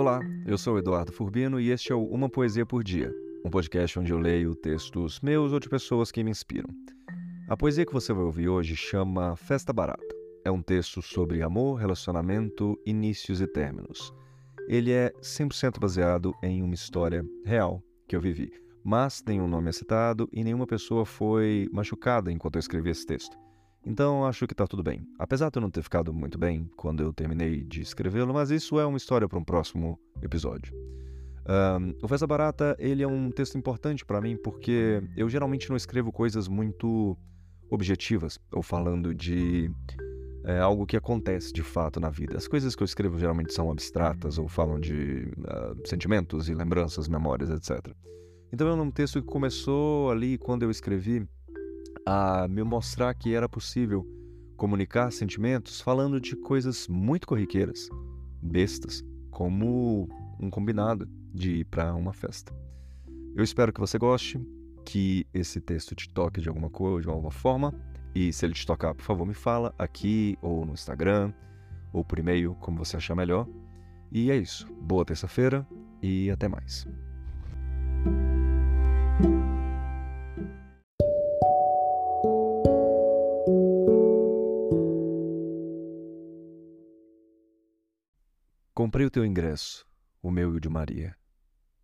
Olá, eu sou Eduardo Furbino e este é o Uma Poesia por Dia, um podcast onde eu leio textos meus ou de pessoas que me inspiram. A poesia que você vai ouvir hoje chama Festa Barata. É um texto sobre amor, relacionamento, inícios e términos. Ele é 100% baseado em uma história real que eu vivi, mas nenhum nome é citado e nenhuma pessoa foi machucada enquanto eu escrevi esse texto. Então acho que tá tudo bem. Apesar de eu não ter ficado muito bem quando eu terminei de escrevê-lo, mas isso é uma história para um próximo episódio. Um, o Festa Barata ele é um texto importante para mim porque eu geralmente não escrevo coisas muito objetivas ou falando de é, algo que acontece de fato na vida. As coisas que eu escrevo geralmente são abstratas ou falam de uh, sentimentos e lembranças, memórias, etc. Então é um texto que começou ali quando eu escrevi a me mostrar que era possível comunicar sentimentos falando de coisas muito corriqueiras, bestas, como um combinado de ir para uma festa. Eu espero que você goste, que esse texto te toque de alguma coisa, de alguma forma, e se ele te tocar, por favor, me fala aqui ou no Instagram ou por e-mail, como você achar melhor. E é isso. Boa terça-feira e até mais. Comprei o teu ingresso, o meu e o de Maria.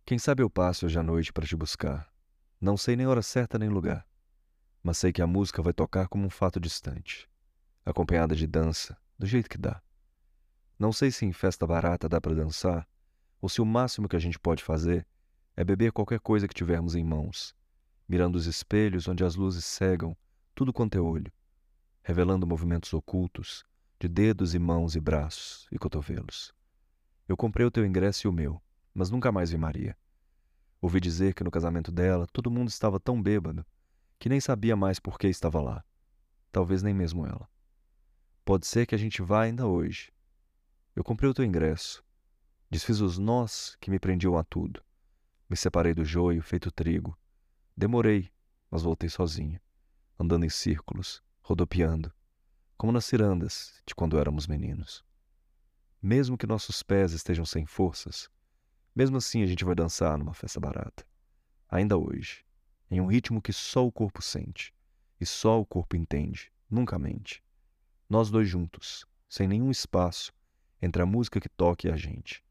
Quem sabe eu passo hoje à noite para te buscar. Não sei nem hora certa nem lugar, mas sei que a música vai tocar como um fato distante, acompanhada de dança, do jeito que dá. Não sei se em festa barata dá para dançar, ou se o máximo que a gente pode fazer é beber qualquer coisa que tivermos em mãos, mirando os espelhos onde as luzes cegam tudo quanto é olho, revelando movimentos ocultos de dedos e mãos e braços e cotovelos. Eu comprei o teu ingresso e o meu, mas nunca mais vi Maria. Ouvi dizer que no casamento dela todo mundo estava tão bêbado que nem sabia mais por que estava lá. Talvez nem mesmo ela. Pode ser que a gente vá ainda hoje. Eu comprei o teu ingresso. Desfiz os nós que me prendiam a tudo. Me separei do joio feito trigo. Demorei, mas voltei sozinha, andando em círculos, rodopiando, como nas cirandas de quando éramos meninos. Mesmo que nossos pés estejam sem forças, mesmo assim a gente vai dançar numa festa barata. Ainda hoje, em um ritmo que só o corpo sente e só o corpo entende, nunca mente. Nós dois juntos, sem nenhum espaço entre a música que toca e a gente,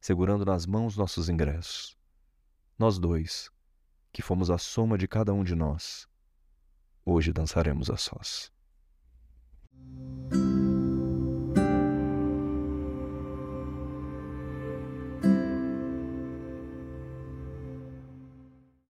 segurando nas mãos nossos ingressos. Nós dois, que fomos a soma de cada um de nós, hoje dançaremos a sós.